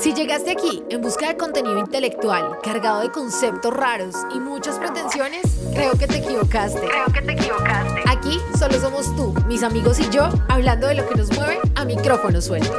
Si llegaste aquí en busca de contenido intelectual, cargado de conceptos raros y muchas pretensiones, creo que te equivocaste. Creo que te equivocaste. Aquí solo somos tú, mis amigos y yo, hablando de lo que nos mueve a micrófono suelto.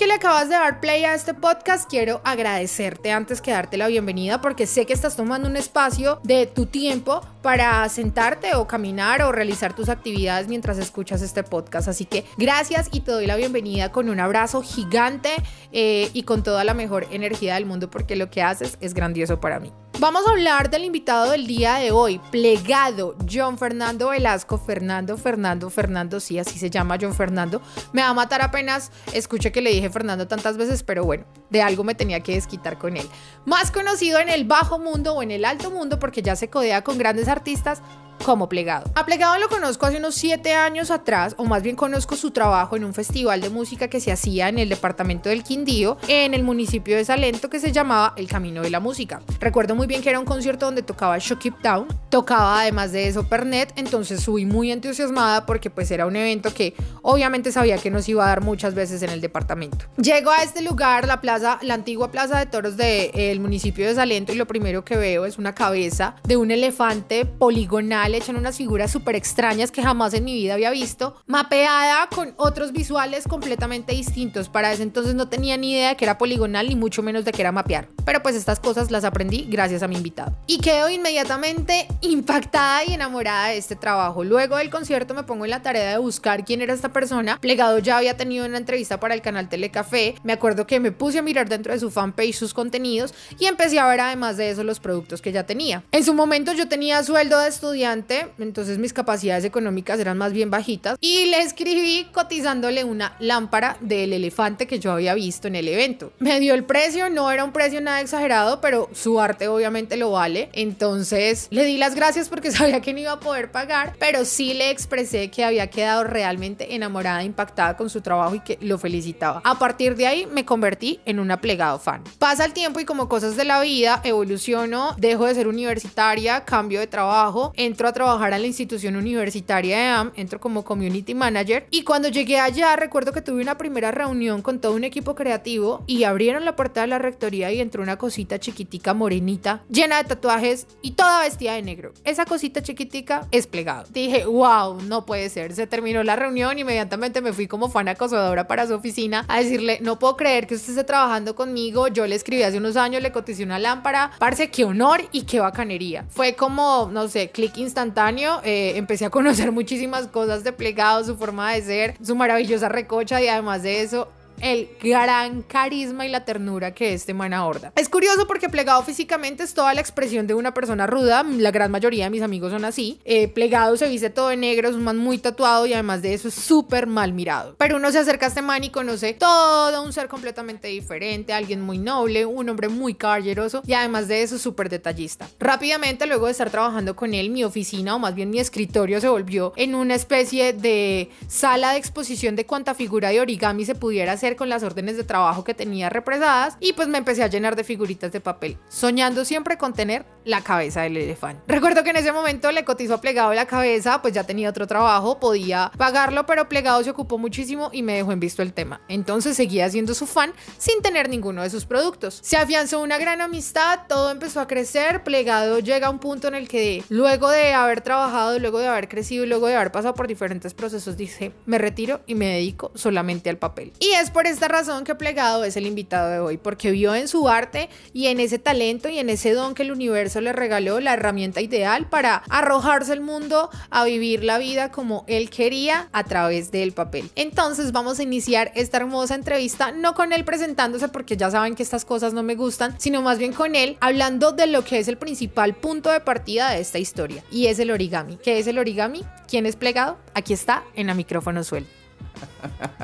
Que le acabas de dar play a este podcast, quiero agradecerte antes que darte la bienvenida porque sé que estás tomando un espacio de tu tiempo para sentarte o caminar o realizar tus actividades mientras escuchas este podcast. Así que gracias y te doy la bienvenida con un abrazo gigante eh, y con toda la mejor energía del mundo porque lo que haces es grandioso para mí. Vamos a hablar del invitado del día de hoy, plegado, John Fernando Velasco, Fernando, Fernando, Fernando, sí, así se llama John Fernando. Me va a matar apenas escuché que le dije Fernando tantas veces, pero bueno, de algo me tenía que desquitar con él. Más conocido en el bajo mundo o en el alto mundo porque ya se codea con grandes artistas como Plegado. A Plegado lo conozco hace unos 7 años atrás, o más bien conozco su trabajo en un festival de música que se hacía en el departamento del Quindío, en el municipio de Salento, que se llamaba El Camino de la Música. Recuerdo muy bien que era un concierto donde tocaba Shock It Down, tocaba además de eso Pernet, entonces subí muy entusiasmada porque pues era un evento que obviamente sabía que nos iba a dar muchas veces en el departamento. Llego a este lugar, la plaza, la antigua plaza de toros del municipio de Salento y lo primero que veo es una cabeza de un elefante poligonal le echan unas figuras súper extrañas que jamás en mi vida había visto, mapeada con otros visuales completamente distintos. Para ese entonces no tenía ni idea de que era poligonal ni mucho menos de que era mapear. Pero pues estas cosas las aprendí gracias a mi invitado. Y quedo inmediatamente impactada y enamorada de este trabajo. Luego del concierto me pongo en la tarea de buscar quién era esta persona. Plegado ya había tenido una entrevista para el canal Telecafé. Me acuerdo que me puse a mirar dentro de su fanpage sus contenidos y empecé a ver además de eso los productos que ya tenía. En su momento yo tenía sueldo de estudiante entonces mis capacidades económicas eran más bien bajitas y le escribí cotizándole una lámpara del elefante que yo había visto en el evento. Me dio el precio, no era un precio nada exagerado, pero su arte obviamente lo vale. Entonces le di las gracias porque sabía que no iba a poder pagar, pero sí le expresé que había quedado realmente enamorada, impactada con su trabajo y que lo felicitaba. A partir de ahí me convertí en una plegado fan. Pasa el tiempo y como cosas de la vida evoluciono, dejo de ser universitaria, cambio de trabajo, entro a trabajar a la institución universitaria de AM, entro como community manager y cuando llegué allá recuerdo que tuve una primera reunión con todo un equipo creativo y abrieron la puerta de la rectoría y entró una cosita chiquitica morenita, llena de tatuajes y toda vestida de negro. Esa cosita chiquitica es plegado. Dije, wow, no puede ser. Se terminó la reunión, inmediatamente me fui como fan acosadora para su oficina a decirle, no puedo creer que usted esté trabajando conmigo, yo le escribí hace unos años, le coticé una lámpara, parce, qué honor y qué bacanería. Fue como, no sé, clic instantáneo instantáneo, eh, empecé a conocer muchísimas cosas de plegado, su forma de ser, su maravillosa recocha y además de eso, el gran carisma y la ternura que este man aborda. Es curioso porque plegado físicamente es toda la expresión de una persona ruda, la gran mayoría de mis amigos son así. Eh, plegado se viste todo de negro, es un man muy tatuado y además de eso es súper mal mirado. Pero uno se acerca a este man y conoce todo un ser completamente diferente, alguien muy noble, un hombre muy caballeroso y además de eso súper detallista. Rápidamente, luego de estar trabajando con él, mi oficina o más bien mi escritorio se volvió en una especie de sala de exposición de cuánta figura de origami se pudiera hacer con las órdenes de trabajo que tenía represadas y pues me empecé a llenar de figuritas de papel, soñando siempre con tener la cabeza del elefante. Recuerdo que en ese momento le cotizó a Plegado la cabeza, pues ya tenía otro trabajo, podía pagarlo, pero Plegado se ocupó muchísimo y me dejó en visto el tema. Entonces seguía siendo su fan sin tener ninguno de sus productos. Se afianzó una gran amistad, todo empezó a crecer, Plegado llega a un punto en el que luego de haber trabajado, luego de haber crecido luego de haber pasado por diferentes procesos, dice, me retiro y me dedico solamente al papel. Y es por esta razón que Plegado es el invitado de hoy, porque vio en su arte y en ese talento y en ese don que el universo le regaló la herramienta ideal para arrojarse al mundo a vivir la vida como él quería a través del papel. Entonces vamos a iniciar esta hermosa entrevista, no con él presentándose porque ya saben que estas cosas no me gustan, sino más bien con él hablando de lo que es el principal punto de partida de esta historia y es el origami. ¿Qué es el origami? ¿Quién es plegado? Aquí está en la micrófono suelto.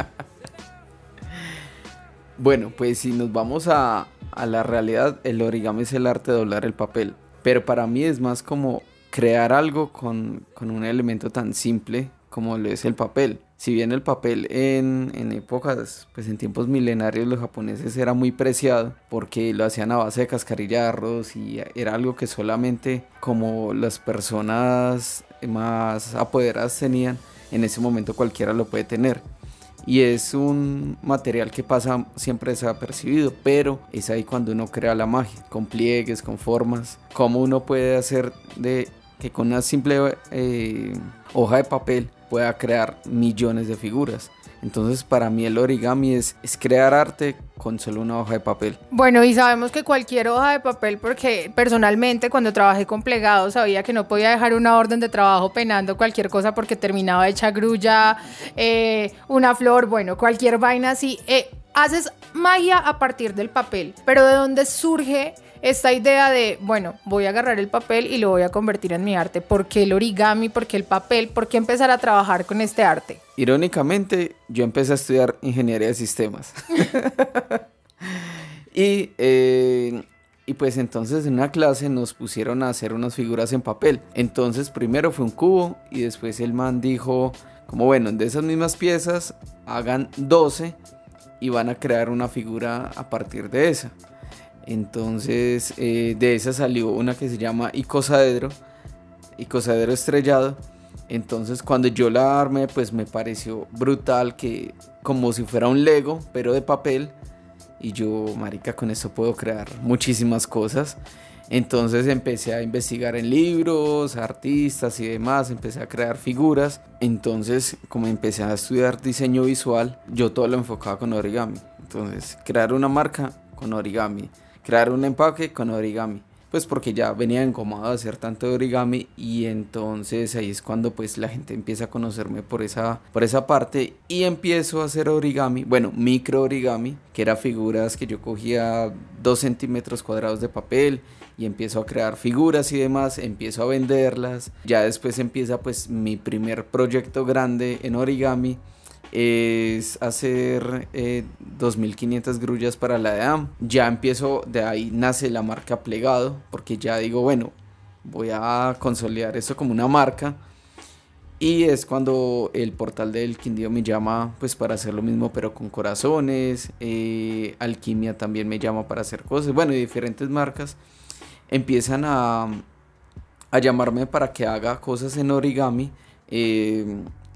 Bueno, pues si nos vamos a, la realidad, el origami es el arte de doblar el papel. Pero para mí es más como crear algo con, un elemento tan simple como lo es el papel. Si bien el papel en, en, épocas, pues en tiempos milenarios los japoneses era muy preciado porque lo hacían a base de cascarilla de arroz y era algo que solamente como las personas más apoderadas tenían, en ese momento cualquiera lo puede tener y es un material que pasa siempre desapercibido, pero es ahí cuando uno crea la magia, con pliegues, con formas, cómo uno puede hacer de que con una simple eh, hoja de papel pueda crear millones de figuras. Entonces para mí el origami es, crear arte con solo una hoja de papel. Bueno, y sabemos que cualquier hoja de papel, porque personalmente cuando trabajé con plegados sabía que no podía dejar una orden de trabajo penando cualquier cosa porque terminaba hecha grulla, eh, una flor, bueno, cualquier vaina así. Eh, haces magia a partir del papel, pero ¿de dónde surge esta idea de, bueno, voy a agarrar el papel y lo voy a convertir en mi arte. ¿Por qué el origami? ¿Por qué el papel? ¿Por qué empezar a trabajar con este arte? Irónicamente, yo empecé a estudiar ingeniería de sistemas. y, eh, y pues entonces en una clase nos pusieron a hacer unas figuras en papel. Entonces primero fue un cubo y después el man dijo, como bueno, de esas mismas piezas hagan 12 y van a crear una figura a partir de esa. Entonces eh, de esa salió una que se llama icosaedro, icosaedro estrellado. Entonces cuando yo la armé pues me pareció brutal que como si fuera un Lego pero de papel. Y yo, marica, con eso puedo crear muchísimas cosas. Entonces empecé a investigar en libros, artistas y demás, empecé a crear figuras. Entonces, como empecé a estudiar diseño visual, yo todo lo enfocaba con origami. Entonces, crear una marca con origami crear un empaque con origami. Pues porque ya venía incómodo hacer tanto origami y entonces ahí es cuando pues la gente empieza a conocerme por esa, por esa parte y empiezo a hacer origami, bueno, micro origami, que era figuras que yo cogía dos centímetros cuadrados de papel y empiezo a crear figuras y demás, empiezo a venderlas, ya después empieza pues mi primer proyecto grande en origami es hacer 2.500 eh, grullas para la EAM. Ya empiezo, de ahí nace la marca plegado, porque ya digo, bueno, voy a consolidar esto como una marca. Y es cuando el portal del Quindío me llama pues para hacer lo mismo pero con corazones. Eh, Alquimia también me llama para hacer cosas. Bueno, y diferentes marcas empiezan a, a llamarme para que haga cosas en origami. Eh,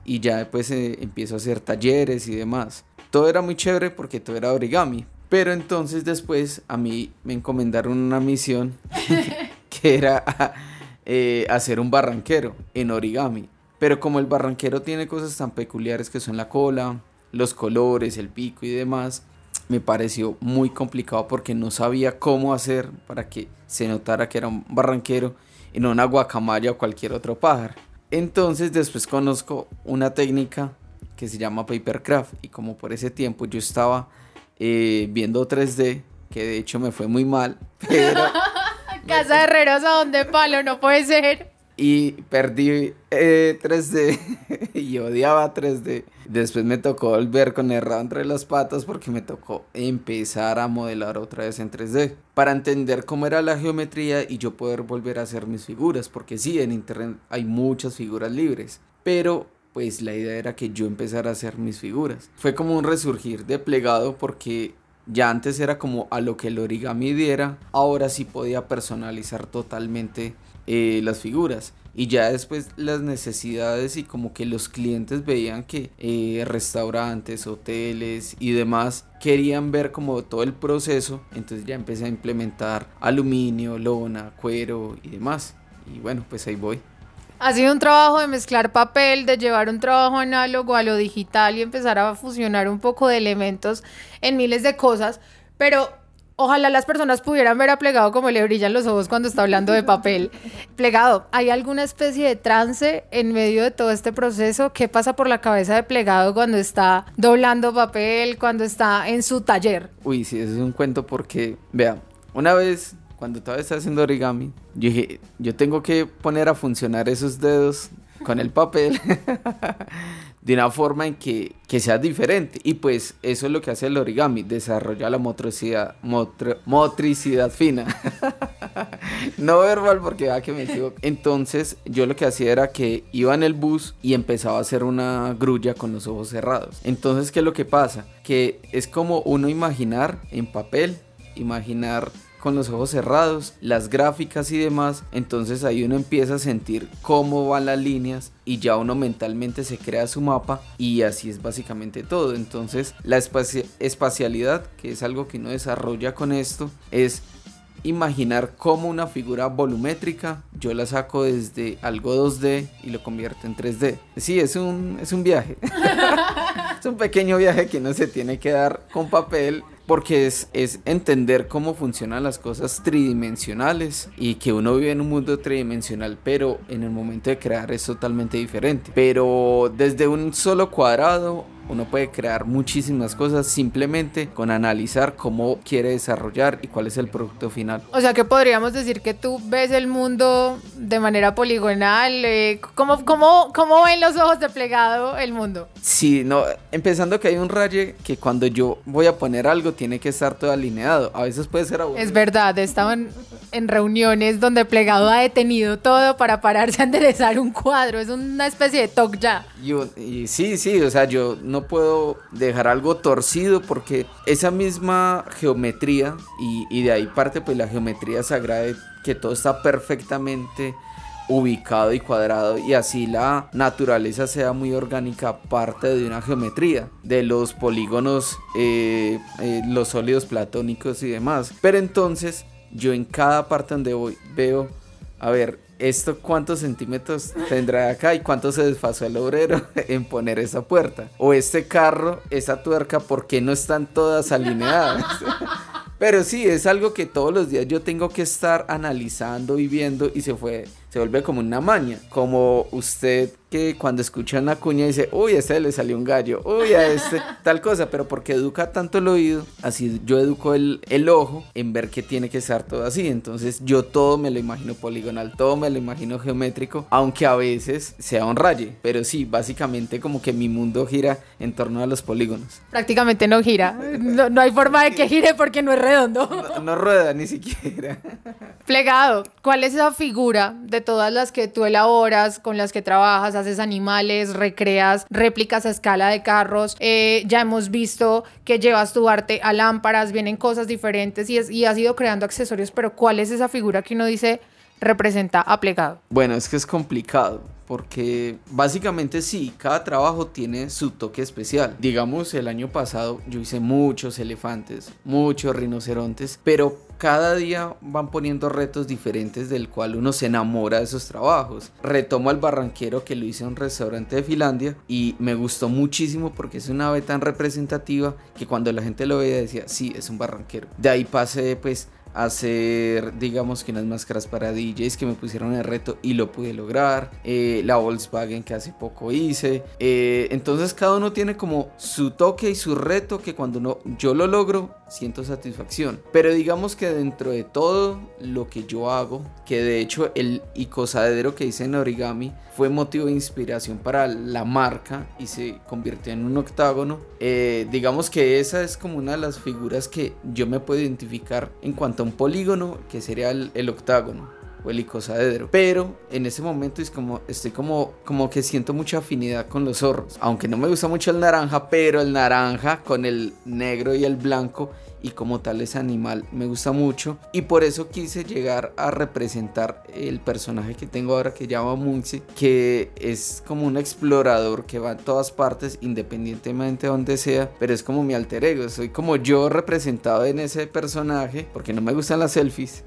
y ya después eh, empiezo a hacer talleres y demás. Todo era muy chévere porque todo era origami. Pero entonces después a mí me encomendaron una misión que era eh, hacer un barranquero en origami. Pero como el barranquero tiene cosas tan peculiares que son la cola, los colores, el pico y demás, me pareció muy complicado porque no sabía cómo hacer para que se notara que era un barranquero y no una guacamaya o cualquier otro pájaro. Entonces después conozco una técnica que se llama Papercraft y como por ese tiempo yo estaba eh, viendo 3D, que de hecho me fue muy mal, pero... Casa de herreros a donde palo, no puede ser y perdí 3D eh, y odiaba 3D. Después me tocó volver con errado entre las patas porque me tocó empezar a modelar otra vez en 3D para entender cómo era la geometría y yo poder volver a hacer mis figuras, porque sí, en internet hay muchas figuras libres, pero pues la idea era que yo empezara a hacer mis figuras. Fue como un resurgir de plegado porque ya antes era como a lo que el origami diera, ahora sí podía personalizar totalmente eh, las figuras y ya después las necesidades y como que los clientes veían que eh, restaurantes, hoteles y demás querían ver como todo el proceso, entonces ya empecé a implementar aluminio, lona, cuero y demás. Y bueno, pues ahí voy. Ha sido un trabajo de mezclar papel, de llevar un trabajo análogo a lo digital y empezar a fusionar un poco de elementos en miles de cosas, pero Ojalá las personas pudieran ver a Plegado como le brillan los ojos cuando está hablando de papel. Plegado, ¿hay alguna especie de trance en medio de todo este proceso? ¿Qué pasa por la cabeza de Plegado cuando está doblando papel, cuando está en su taller? Uy, sí, eso es un cuento porque, vea, una vez cuando estaba haciendo origami, yo dije, yo tengo que poner a funcionar esos dedos con el papel de una forma en que, sea diferente. Y pues eso es lo que hace el origami, desarrolla la motricidad, motricidad fina. no verbal porque va que me equivoco. Entonces yo lo que hacía era que iba en el bus y empezaba a hacer una grulla con los ojos cerrados. Entonces, ¿qué es lo que pasa? Que es como uno imaginar en papel, imaginar con los ojos cerrados, las gráficas y demás, entonces ahí uno empieza a sentir cómo van las líneas y ya uno mentalmente se crea su mapa y así es básicamente todo. Entonces la espacialidad, que es algo que uno desarrolla con esto, es imaginar cómo una figura volumétrica yo la saco desde algo 2D y lo convierto en 3D. Sí, es un, es un viaje. es un pequeño viaje que no se tiene que dar con papel porque es, entender cómo funcionan las cosas tridimensionales y que uno vive en un mundo tridimensional, pero en el momento de crear es totalmente diferente. Pero desde un solo cuadrado uno puede crear muchísimas cosas simplemente con analizar cómo quiere desarrollar y cuál es el producto final. O sea que podríamos decir que tú ves el mundo de manera poligonal. Eh, ¿cómo, cómo, cómo ven los ojos de plegado el mundo? Sí, no, empezando que hay un raye que cuando yo voy a poner algo tiene que estar todo alineado. A veces puede ser Es verdad, estaban en reuniones donde plegado ha detenido todo para pararse a enderezar un cuadro. Es una especie de talk ya. y sí, sí, o sea, yo no puedo dejar algo torcido porque esa misma geometría y, de ahí parte pues la geometría sagrada que todo está perfectamente ubicado y cuadrado y así la naturaleza sea muy orgánica parte de una geometría de los polígonos eh, eh, los sólidos platónicos y demás. Pero entonces yo en cada parte donde voy veo a ver ¿esto cuántos centímetros tendrá acá y cuánto se desfasó el obrero en poner esa puerta? O este carro, esa tuerca, ¿por qué no están todas alineadas? Pero sí, es algo que todos los días yo tengo que estar analizando y viendo y se fue, se vuelve como una maña. Como usted que cuando escucha una cuña dice, uy, a este le salió un gallo, uy, a este tal cosa, pero porque educa tanto el oído, así yo educo el, el ojo en ver que tiene que estar todo así. Entonces yo todo me lo imagino poligonal, todo me lo imagino geométrico, aunque a veces sea un raye. Pero sí, básicamente como que mi mundo gira en torno a los polígonos. Prácticamente no gira. No, no hay forma de que gire porque no es redondo. No, no rueda ni siquiera. Plegado, ¿cuál es esa figura de todas las que tú elaboras, con las que trabajas? Haces animales, recreas réplicas a escala de carros. Eh, ya hemos visto que llevas tu arte a lámparas, vienen cosas diferentes y, y has ido creando accesorios, pero ¿cuál es esa figura que uno dice representa a plegado? Bueno, es que es complicado porque básicamente sí, cada trabajo tiene su toque especial. Digamos, el año pasado yo hice muchos elefantes, muchos rinocerontes, pero cada día van poniendo retos diferentes del cual uno se enamora de esos trabajos. Retomo al barranquero que lo hice en un restaurante de Finlandia y me gustó muchísimo porque es una ave tan representativa que cuando la gente lo veía decía, sí, es un barranquero. De ahí pasé pues hacer, digamos que unas máscaras para DJs que me pusieron el reto y lo pude lograr. Eh, la Volkswagen que hace poco hice. Eh, entonces cada uno tiene como su toque y su reto que cuando no, yo lo logro siento satisfacción. Pero digamos que dentro de todo lo que yo hago, que de hecho el icosadero que hice en origami fue motivo de inspiración para la marca y se convirtió en un octágono. Eh, digamos que esa es como una de las figuras que yo me puedo identificar en cuanto un polígono, que sería el, octágono o el icosaedro. Pero en ese momento es como, estoy como, como que siento mucha afinidad con los zorros. Aunque no me gusta mucho el naranja, pero el naranja con el negro y el blanco y como tal ese animal me gusta mucho. Y por eso quise llegar a representar el personaje que tengo ahora que llama Munzi que es como un explorador que va a todas partes independientemente de donde sea pero es como mi alter ego. Soy como yo representado en ese personaje porque no me gustan las selfies.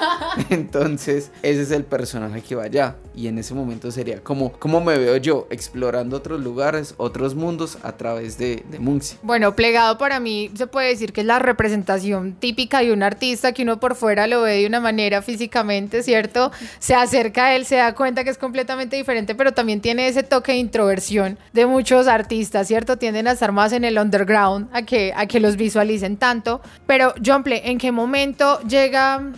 Entonces ese es el personaje que va allá. Y en ese momento sería como como me veo yo explorando otros lugares otros mundos a través de, de Munzi bueno plegado para mí se puede decir que es la representación típica de un artista que uno por fuera lo ve de una manera físicamente, ¿cierto? Se acerca a él, se da cuenta que es completamente diferente, pero también tiene ese toque de introversión de muchos artistas, ¿cierto? Tienden a estar más en el underground, a que, a que los visualicen tanto. Pero, John Play, ¿en qué momento llega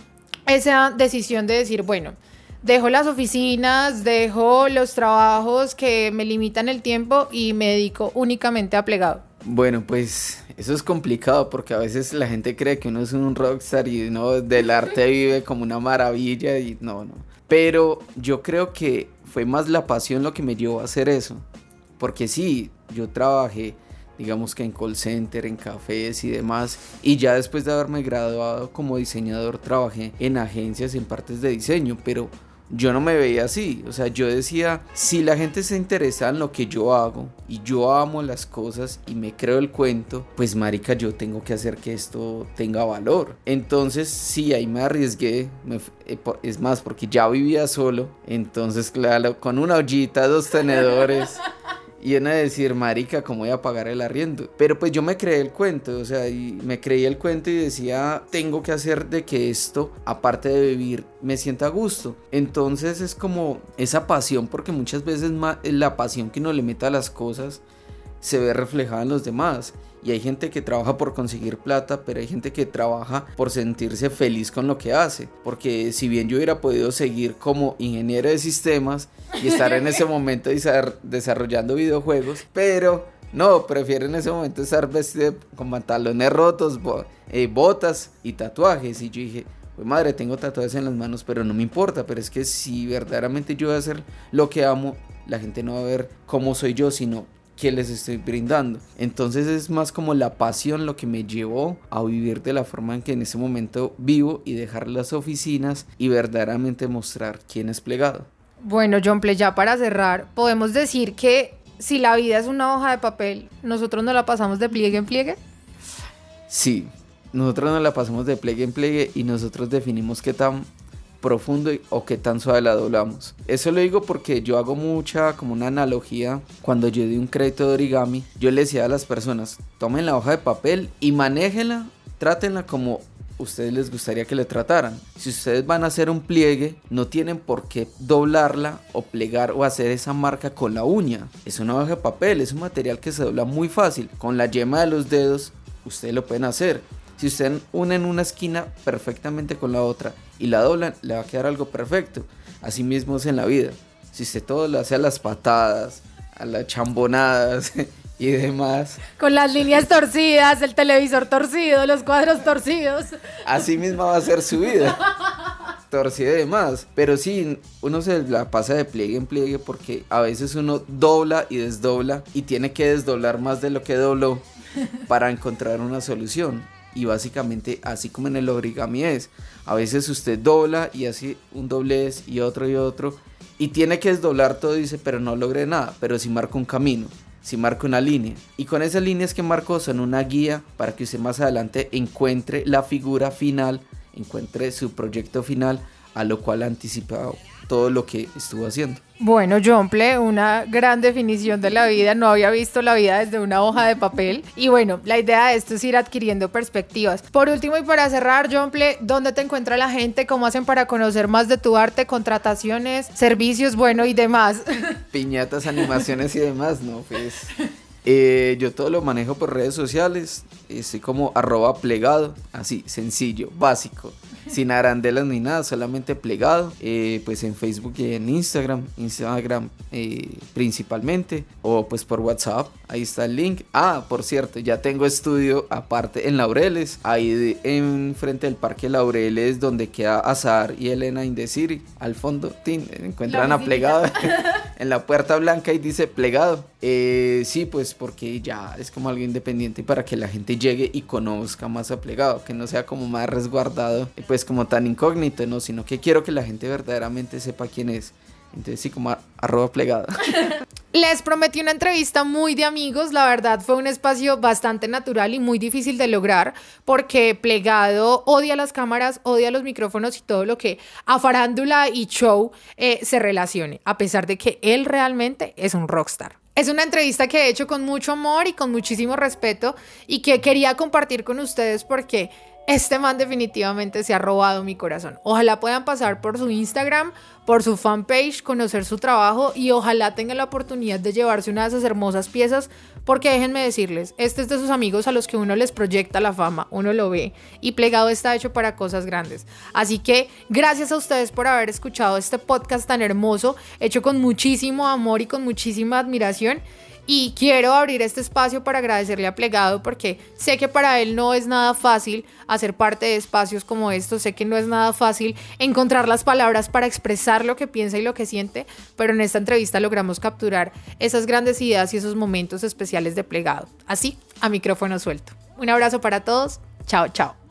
esa decisión de decir, bueno, dejo las oficinas, dejo los trabajos que me limitan el tiempo y me dedico únicamente a plegado? Bueno, pues eso es complicado porque a veces la gente cree que uno es un rockstar y no del arte vive como una maravilla y no, no. Pero yo creo que fue más la pasión lo que me llevó a hacer eso. Porque sí, yo trabajé digamos que en call center, en cafés y demás. Y ya después de haberme graduado como diseñador trabajé en agencias, en partes de diseño, pero yo no me veía así. O sea, yo decía, si la gente se interesa en lo que yo hago y yo amo las cosas y me creo el cuento, pues marica, yo tengo que hacer que esto tenga valor. Entonces, sí, ahí me arriesgué. Eh, es más, porque ya vivía solo. Entonces, claro, con una ollita, dos tenedores. Y en a decir, marica, ¿cómo voy a pagar el arriendo? Pero pues yo me creé el cuento, o sea, y me creí el cuento y decía, tengo que hacer de que esto, aparte de vivir, me sienta a gusto. Entonces es como esa pasión, porque muchas veces la pasión que uno le meta a las cosas se ve reflejada en los demás. Y hay gente que trabaja por conseguir plata, pero hay gente que trabaja por sentirse feliz con lo que hace. Porque si bien yo hubiera podido seguir como ingeniero de sistemas y estar en ese momento desarrollando videojuegos, pero no, prefiero en ese momento estar vestido con pantalones rotos, eh, botas y tatuajes. Y yo dije, pues madre, tengo tatuajes en las manos, pero no me importa. Pero es que si verdaderamente yo voy a hacer lo que amo, la gente no va a ver cómo soy yo, sino que les estoy brindando. Entonces es más como la pasión lo que me llevó a vivir de la forma en que en ese momento vivo y dejar las oficinas y verdaderamente mostrar quién es plegado. Bueno, John Play, ya para cerrar, podemos decir que si la vida es una hoja de papel, nosotros no la pasamos de pliegue en pliegue. Sí, nosotros no la pasamos de pliegue en pliegue y nosotros definimos qué tan profundo o qué tan suave la doblamos. Eso lo digo porque yo hago mucha como una analogía cuando yo di un crédito de origami, yo le decía a las personas, tomen la hoja de papel y manéjenla, trátenla como ustedes les gustaría que le trataran. Si ustedes van a hacer un pliegue, no tienen por qué doblarla o plegar o hacer esa marca con la uña. Es una hoja de papel, es un material que se dobla muy fácil. Con la yema de los dedos, ustedes lo pueden hacer. Si ustedes unen una esquina perfectamente con la otra y la doblan, le va a quedar algo perfecto. Así mismo es en la vida. Si usted todo lo hace a las patadas, a las chambonadas y demás. Con las líneas torcidas, el televisor torcido, los cuadros torcidos. Así mismo va a ser su vida. Torcida y demás. Pero sí, uno se la pasa de pliegue en pliegue porque a veces uno dobla y desdobla y tiene que desdoblar más de lo que dobló para encontrar una solución y básicamente así como en el origami es. A veces usted dobla y hace un doblez y otro y otro y tiene que desdoblar todo dice, pero no logré nada, pero si marco un camino, si marco una línea. Y con esas líneas que marco son una guía para que usted más adelante encuentre la figura final, encuentre su proyecto final a lo cual anticipado todo lo que estuvo haciendo. Bueno, Jomple, una gran definición de la vida. No había visto la vida desde una hoja de papel. Y bueno, la idea de esto es ir adquiriendo perspectivas. Por último y para cerrar, Jomple, ¿dónde te encuentra la gente? ¿Cómo hacen para conocer más de tu arte? Contrataciones, servicios, bueno y demás. Piñatas, animaciones y demás, ¿no? Pues eh, yo todo lo manejo por redes sociales. Estoy como arroba plegado. Así, sencillo, básico sin arandelas ni nada, solamente plegado, eh, pues en Facebook y en Instagram, Instagram eh, principalmente, o pues por WhatsApp, ahí está el link. Ah, por cierto, ya tengo estudio aparte en Laureles, ahí en frente del Parque Laureles, donde queda Azar y Elena Indeciri, al fondo, tin, encuentran a plegado en la puerta blanca y dice plegado. Eh, sí, pues porque ya es como algo independiente para que la gente llegue y conozca más a plegado, que no sea como más resguardado. Pues, como tan incógnito, ¿no? Sino que quiero que la gente verdaderamente sepa quién es. Entonces sí, como arroba plegada. Les prometí una entrevista muy de amigos, la verdad fue un espacio bastante natural y muy difícil de lograr porque Plegado odia las cámaras, odia los micrófonos y todo lo que a farándula y show eh, se relacione, a pesar de que él realmente es un rockstar. Es una entrevista que he hecho con mucho amor y con muchísimo respeto y que quería compartir con ustedes porque este man definitivamente se ha robado mi corazón. Ojalá puedan pasar por su Instagram, por su fanpage, conocer su trabajo y ojalá tengan la oportunidad de llevarse una de esas hermosas piezas, porque déjenme decirles, este es de sus amigos a los que uno les proyecta la fama, uno lo ve y plegado está hecho para cosas grandes. Así que gracias a ustedes por haber escuchado este podcast tan hermoso, hecho con muchísimo amor y con muchísima admiración. Y quiero abrir este espacio para agradecerle a Plegado porque sé que para él no es nada fácil hacer parte de espacios como estos, sé que no es nada fácil encontrar las palabras para expresar lo que piensa y lo que siente, pero en esta entrevista logramos capturar esas grandes ideas y esos momentos especiales de Plegado. Así, a micrófono suelto. Un abrazo para todos. Chao, chao.